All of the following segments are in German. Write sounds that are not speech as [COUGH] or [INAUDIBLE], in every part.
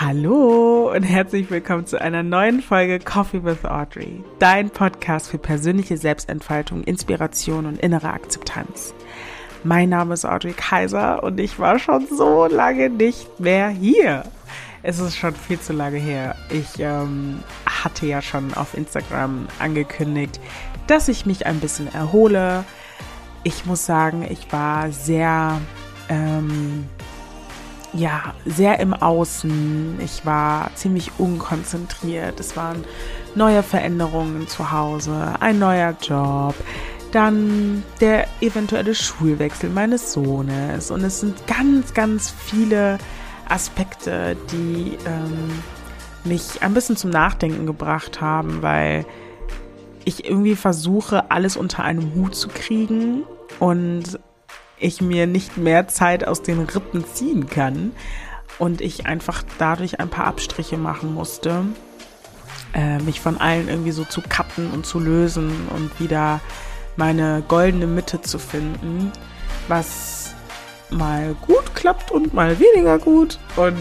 Hallo und herzlich willkommen zu einer neuen Folge Coffee with Audrey, dein Podcast für persönliche Selbstentfaltung, Inspiration und innere Akzeptanz. Mein Name ist Audrey Kaiser und ich war schon so lange nicht mehr hier. Es ist schon viel zu lange her. Ich ähm, hatte ja schon auf Instagram angekündigt, dass ich mich ein bisschen erhole. Ich muss sagen, ich war sehr ähm, ja, sehr im Außen. Ich war ziemlich unkonzentriert. Es waren neue Veränderungen zu Hause, ein neuer Job, dann der eventuelle Schulwechsel meines Sohnes. Und es sind ganz, ganz viele Aspekte, die ähm, mich ein bisschen zum Nachdenken gebracht haben, weil ich irgendwie versuche, alles unter einem Hut zu kriegen und ich mir nicht mehr Zeit aus den Rippen ziehen kann und ich einfach dadurch ein paar Abstriche machen musste, äh, mich von allen irgendwie so zu cutten und zu lösen und wieder meine goldene Mitte zu finden, was mal gut klappt und mal weniger gut. Und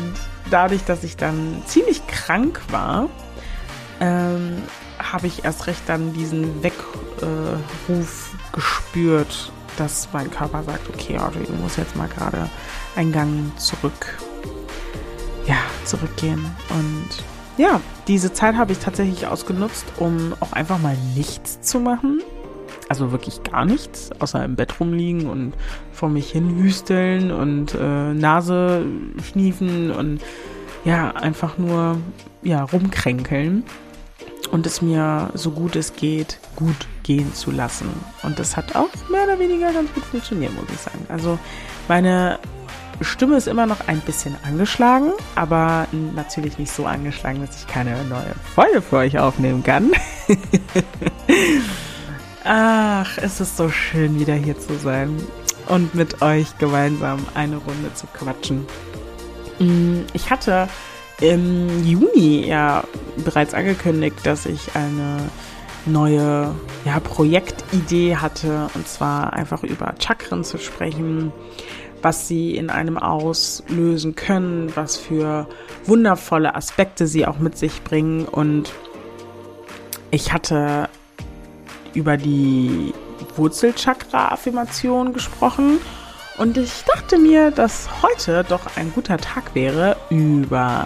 dadurch, dass ich dann ziemlich krank war, ähm, habe ich erst recht dann diesen Weckruf gespürt dass mein Körper sagt, okay, Audrey, du musst jetzt mal gerade einen Gang zurück, ja, zurückgehen. Und ja, diese Zeit habe ich tatsächlich ausgenutzt, um auch einfach mal nichts zu machen. Also wirklich gar nichts, außer im Bett rumliegen und vor mich hin hüsteln und äh, Nase schniefen und ja, einfach nur ja, rumkränkeln und es mir so gut es geht, gut gehen zu lassen. Und das hat auch mehr oder weniger ganz gut funktioniert, muss ich sagen. Also meine Stimme ist immer noch ein bisschen angeschlagen, aber natürlich nicht so angeschlagen, dass ich keine neue Folge für euch aufnehmen kann. [LAUGHS] Ach, es ist so schön, wieder hier zu sein und mit euch gemeinsam eine Runde zu quatschen. Mm, ich hatte im Juni ja bereits angekündigt, dass ich eine neue ja, Projektidee hatte, und zwar einfach über Chakren zu sprechen, was sie in einem auslösen können, was für wundervolle Aspekte sie auch mit sich bringen. Und ich hatte über die Wurzelchakra-Affirmation gesprochen und ich dachte mir, dass heute doch ein guter Tag wäre, über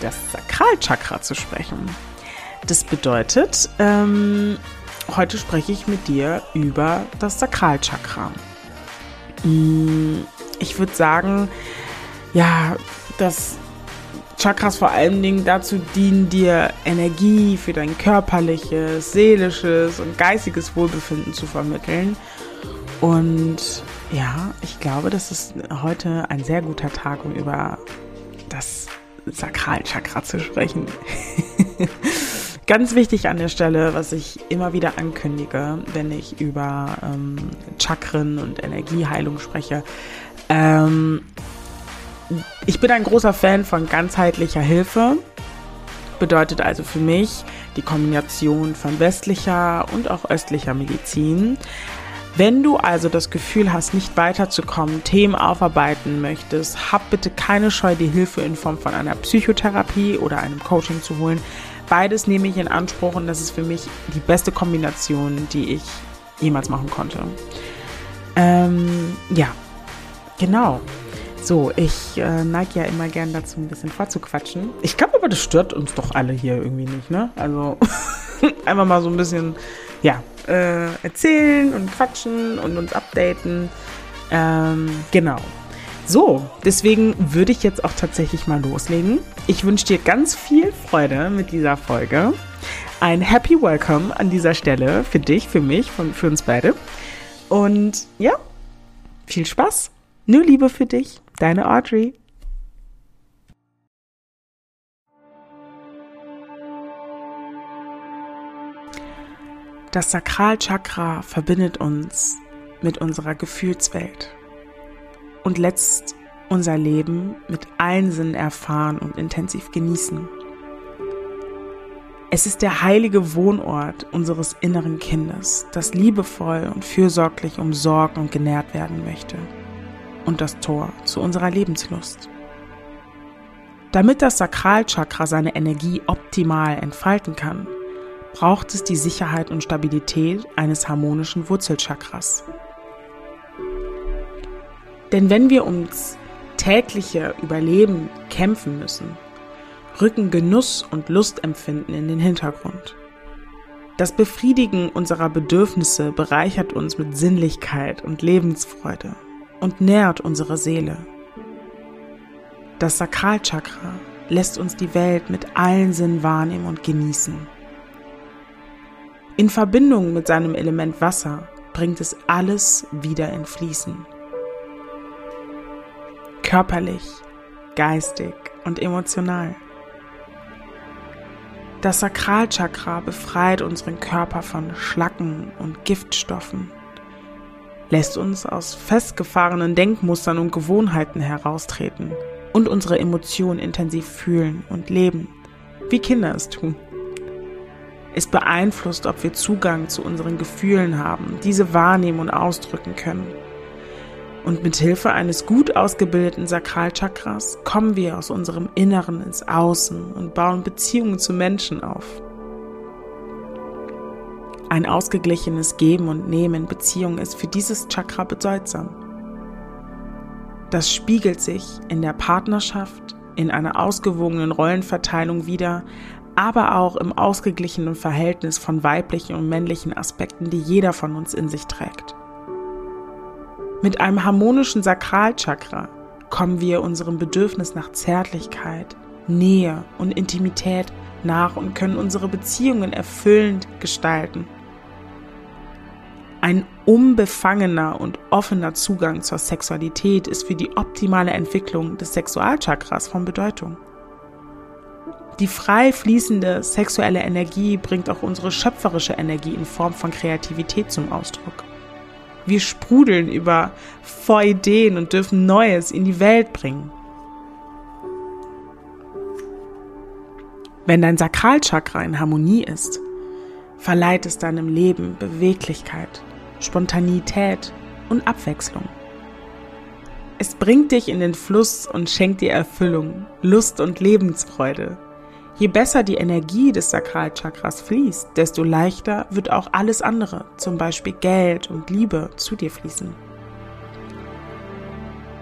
das Sakralchakra zu sprechen. Das bedeutet, ähm, heute spreche ich mit dir über das Sakralchakra. Mm, ich würde sagen, ja, dass Chakras vor allen Dingen dazu dienen, dir Energie für dein körperliches, seelisches und geistiges Wohlbefinden zu vermitteln. Und ja, ich glaube, das ist heute ein sehr guter Tag, um über das Sakralchakra zu sprechen. [LAUGHS] Ganz wichtig an der Stelle, was ich immer wieder ankündige, wenn ich über ähm, Chakren und Energieheilung spreche. Ähm, ich bin ein großer Fan von ganzheitlicher Hilfe. Bedeutet also für mich die Kombination von westlicher und auch östlicher Medizin. Wenn du also das Gefühl hast, nicht weiterzukommen, Themen aufarbeiten möchtest, hab bitte keine Scheu, die Hilfe in Form von einer Psychotherapie oder einem Coaching zu holen. Beides nehme ich in Anspruch und das ist für mich die beste Kombination, die ich jemals machen konnte. Ähm, ja, genau. So, ich äh, neige ja immer gern dazu, ein bisschen vorzuquatschen. Ich glaube aber, das stört uns doch alle hier irgendwie nicht, ne? Also [LAUGHS] einfach mal so ein bisschen, ja, äh, erzählen und quatschen und uns updaten. Ähm, genau. So, deswegen würde ich jetzt auch tatsächlich mal loslegen. Ich wünsche dir ganz viel Freude mit dieser Folge. Ein Happy Welcome an dieser Stelle für dich, für mich, für uns beide. Und ja, viel Spaß. Nur Liebe für dich, deine Audrey. Das Sakralchakra verbindet uns mit unserer Gefühlswelt und lässt unser Leben mit allen Sinnen erfahren und intensiv genießen. Es ist der heilige Wohnort unseres inneren Kindes, das liebevoll und fürsorglich umsorgt und genährt werden möchte und das Tor zu unserer Lebenslust. Damit das Sakralchakra seine Energie optimal entfalten kann, braucht es die Sicherheit und Stabilität eines harmonischen Wurzelchakras. Denn wenn wir ums tägliche Überleben kämpfen müssen, rücken Genuss und Lustempfinden in den Hintergrund. Das Befriedigen unserer Bedürfnisse bereichert uns mit Sinnlichkeit und Lebensfreude und nährt unsere Seele. Das Sakralchakra lässt uns die Welt mit allen Sinnen wahrnehmen und genießen. In Verbindung mit seinem Element Wasser bringt es alles wieder in Fließen. Körperlich, geistig und emotional. Das Sakralchakra befreit unseren Körper von Schlacken und Giftstoffen, lässt uns aus festgefahrenen Denkmustern und Gewohnheiten heraustreten und unsere Emotionen intensiv fühlen und leben, wie Kinder es tun. Es beeinflusst, ob wir Zugang zu unseren Gefühlen haben, diese wahrnehmen und ausdrücken können. Und mit Hilfe eines gut ausgebildeten Sakralchakras kommen wir aus unserem Inneren ins Außen und bauen Beziehungen zu Menschen auf. Ein ausgeglichenes Geben und Nehmen in Beziehungen ist für dieses Chakra bedeutsam. Das spiegelt sich in der Partnerschaft, in einer ausgewogenen Rollenverteilung wider, aber auch im ausgeglichenen Verhältnis von weiblichen und männlichen Aspekten, die jeder von uns in sich trägt. Mit einem harmonischen Sakralchakra kommen wir unserem Bedürfnis nach Zärtlichkeit, Nähe und Intimität nach und können unsere Beziehungen erfüllend gestalten. Ein unbefangener und offener Zugang zur Sexualität ist für die optimale Entwicklung des Sexualchakras von Bedeutung. Die frei fließende sexuelle Energie bringt auch unsere schöpferische Energie in Form von Kreativität zum Ausdruck. Wir sprudeln über vor Ideen und dürfen Neues in die Welt bringen. Wenn dein Sakralchakra in Harmonie ist, verleiht es deinem Leben Beweglichkeit, Spontanität und Abwechslung. Es bringt dich in den Fluss und schenkt dir Erfüllung, Lust und Lebensfreude. Je besser die Energie des Sakralchakras fließt, desto leichter wird auch alles andere, zum Beispiel Geld und Liebe, zu dir fließen.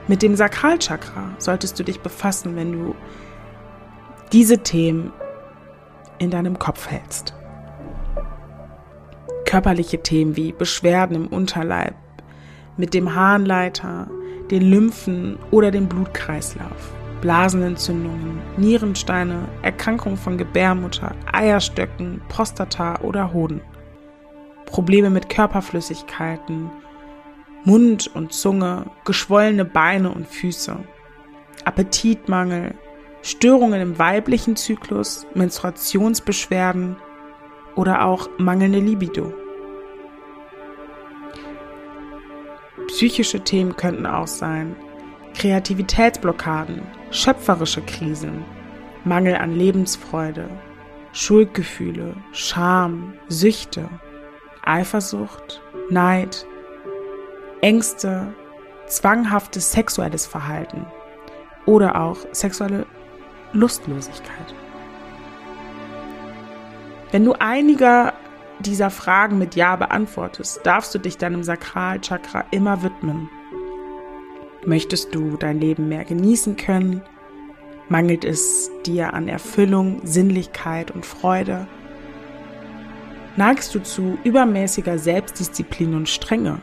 Mit dem Sakralchakra solltest du dich befassen, wenn du diese Themen in deinem Kopf hältst körperliche Themen wie Beschwerden im Unterleib, mit dem Harnleiter, den Lymphen oder dem Blutkreislauf, Blasenentzündungen, Nierensteine, Erkrankungen von Gebärmutter, Eierstöcken, Prostata oder Hoden, Probleme mit Körperflüssigkeiten, Mund und Zunge, geschwollene Beine und Füße, Appetitmangel, Störungen im weiblichen Zyklus, Menstruationsbeschwerden oder auch mangelnde Libido. Psychische Themen könnten auch sein Kreativitätsblockaden, schöpferische Krisen, Mangel an Lebensfreude, Schuldgefühle, Scham, Süchte, Eifersucht, Neid, Ängste, zwanghaftes sexuelles Verhalten oder auch sexuelle Lustlosigkeit. Wenn du einiger dieser Fragen mit Ja beantwortest, darfst du dich deinem Sakralchakra immer widmen. Möchtest du dein Leben mehr genießen können? Mangelt es dir an Erfüllung, Sinnlichkeit und Freude? Neigst du zu übermäßiger Selbstdisziplin und Strenge?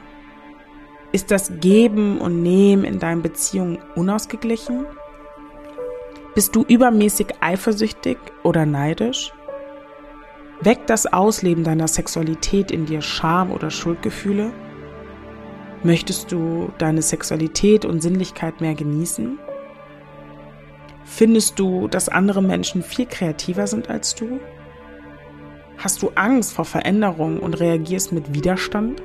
Ist das Geben und Nehmen in deinen Beziehungen unausgeglichen? Bist du übermäßig eifersüchtig oder neidisch? Weckt das Ausleben deiner Sexualität in dir Scham oder Schuldgefühle? Möchtest du deine Sexualität und Sinnlichkeit mehr genießen? Findest du, dass andere Menschen viel kreativer sind als du? Hast du Angst vor Veränderung und reagierst mit Widerstand?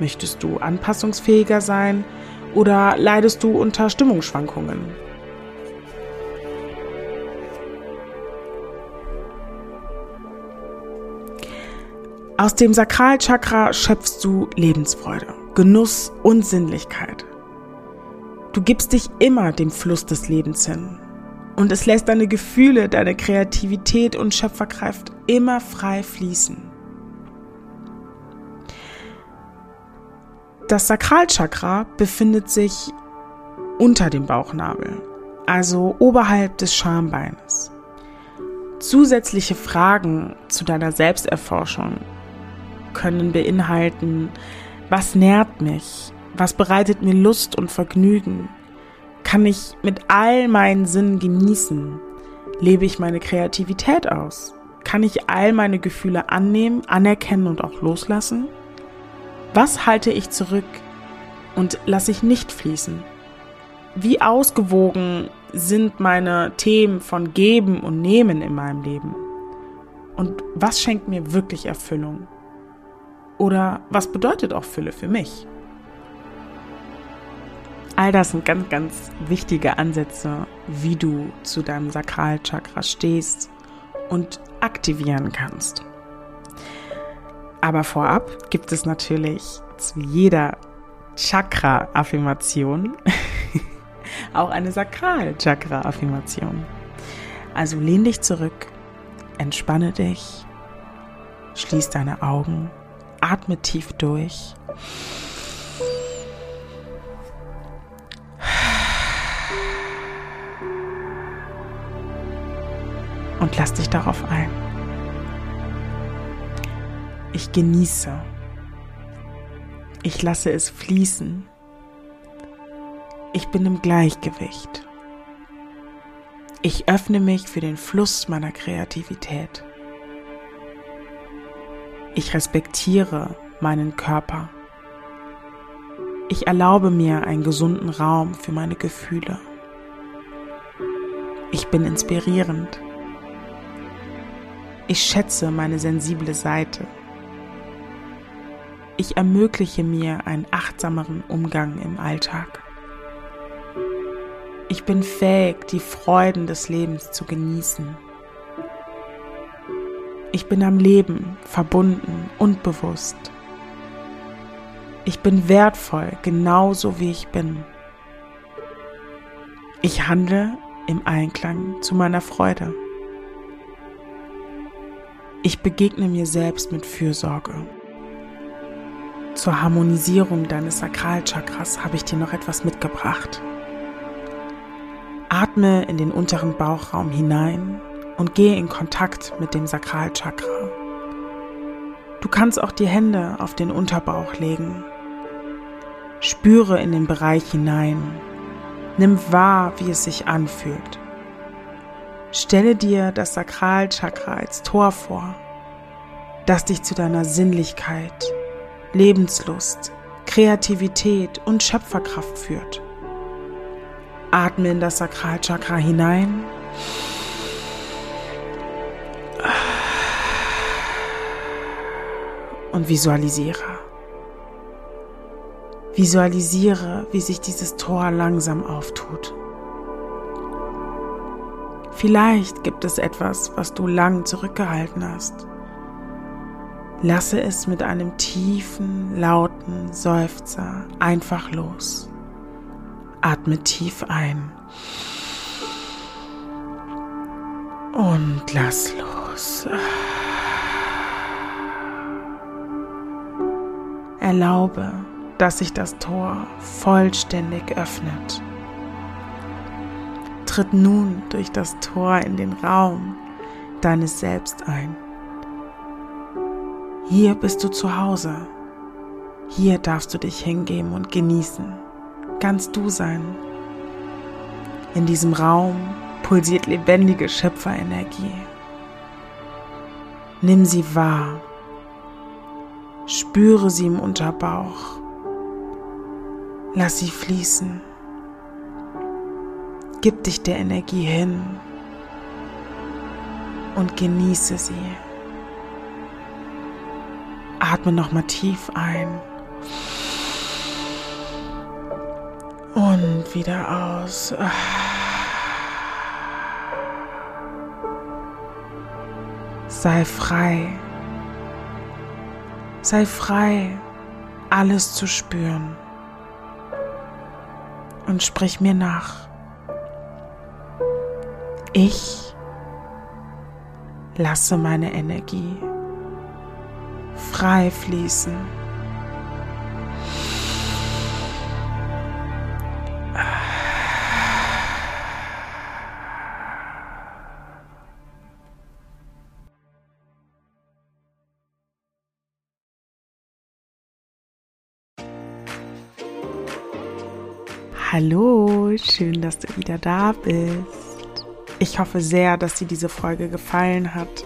Möchtest du anpassungsfähiger sein oder leidest du unter Stimmungsschwankungen? Aus dem Sakralchakra schöpfst du Lebensfreude, Genuss und Sinnlichkeit. Du gibst dich immer dem Fluss des Lebens hin. Und es lässt deine Gefühle, deine Kreativität und Schöpferkraft immer frei fließen. Das Sakralchakra befindet sich unter dem Bauchnabel, also oberhalb des Schambeines. Zusätzliche Fragen zu deiner Selbsterforschung können beinhalten, was nährt mich, was bereitet mir Lust und Vergnügen, kann ich mit all meinen Sinnen genießen, lebe ich meine Kreativität aus, kann ich all meine Gefühle annehmen, anerkennen und auch loslassen, was halte ich zurück und lasse ich nicht fließen, wie ausgewogen sind meine Themen von Geben und Nehmen in meinem Leben? Und was schenkt mir wirklich Erfüllung? Oder was bedeutet auch Fülle für mich? All das sind ganz, ganz wichtige Ansätze, wie du zu deinem Sakralchakra stehst und aktivieren kannst. Aber vorab gibt es natürlich zu jeder Chakra-Affirmation [LAUGHS] auch eine Sakral-Chakra-Affirmation. Also lehn dich zurück, entspanne dich, schließ deine Augen, atme tief durch. Und lass dich darauf ein. Ich genieße. Ich lasse es fließen. Ich bin im Gleichgewicht. Ich öffne mich für den Fluss meiner Kreativität. Ich respektiere meinen Körper. Ich erlaube mir einen gesunden Raum für meine Gefühle. Ich bin inspirierend. Ich schätze meine sensible Seite. Ich ermögliche mir einen achtsameren Umgang im Alltag. Ich bin fähig, die Freuden des Lebens zu genießen. Ich bin am Leben verbunden und bewusst. Ich bin wertvoll, genauso wie ich bin. Ich handle im Einklang zu meiner Freude. Ich begegne mir selbst mit Fürsorge. Zur Harmonisierung deines Sakralchakras habe ich dir noch etwas mitgebracht. Atme in den unteren Bauchraum hinein und gehe in Kontakt mit dem Sakralchakra. Du kannst auch die Hände auf den Unterbauch legen. Spüre in den Bereich hinein. Nimm wahr, wie es sich anfühlt. Stelle dir das Sakralchakra als Tor vor, das dich zu deiner Sinnlichkeit, Lebenslust, Kreativität und Schöpferkraft führt. Atme in das Sakralchakra hinein. Und visualisiere. Visualisiere, wie sich dieses Tor langsam auftut. Vielleicht gibt es etwas, was du lang zurückgehalten hast. Lasse es mit einem tiefen, lauten Seufzer einfach los. Atme tief ein. Und lass los. Erlaube, dass sich das Tor vollständig öffnet. Tritt nun durch das Tor in den Raum deines Selbst ein. Hier bist du zu Hause. Hier darfst du dich hingeben und genießen ganz du sein. In diesem Raum pulsiert lebendige Schöpferenergie. Nimm sie wahr. Spüre sie im Unterbauch. Lass sie fließen. Gib dich der Energie hin und genieße sie. Atme nochmal tief ein. Und wieder aus. Sei frei. Sei frei, alles zu spüren. Und sprich mir nach. Ich lasse meine Energie frei fließen. Schön, dass du wieder da bist. Ich hoffe sehr, dass dir diese Folge gefallen hat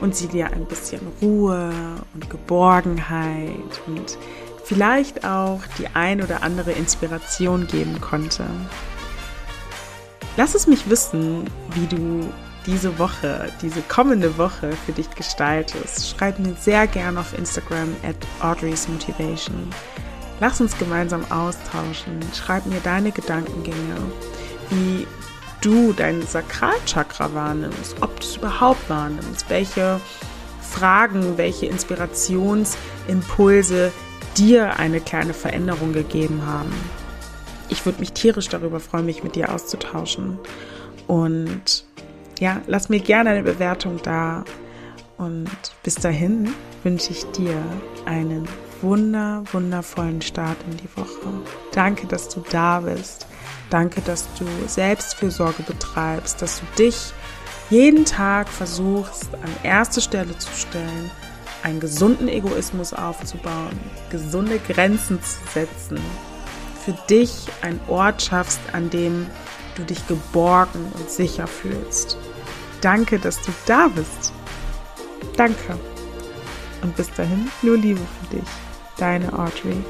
und sie dir ein bisschen Ruhe und Geborgenheit und vielleicht auch die ein oder andere Inspiration geben konnte. Lass es mich wissen, wie du diese Woche, diese kommende Woche für dich gestaltest. Schreib mir sehr gerne auf Instagram at Audrey's Motivation. Lass uns gemeinsam austauschen. Schreib mir deine Gedankengänge, wie du dein Sakralchakra wahrnimmst, ob du es überhaupt wahrnimmst, welche Fragen, welche Inspirationsimpulse dir eine kleine Veränderung gegeben haben. Ich würde mich tierisch darüber freuen, mich mit dir auszutauschen. Und ja, lass mir gerne eine Bewertung da. Und bis dahin wünsche ich dir einen wunder, wundervollen Start in die Woche. Danke, dass du da bist. Danke, dass du Selbstfürsorge betreibst, dass du dich jeden Tag versuchst, an erste Stelle zu stellen, einen gesunden Egoismus aufzubauen, gesunde Grenzen zu setzen, für dich einen Ort schaffst, an dem du dich geborgen und sicher fühlst. Danke, dass du da bist. Danke. Und bis dahin, nur Liebe für dich. Deine Audrey.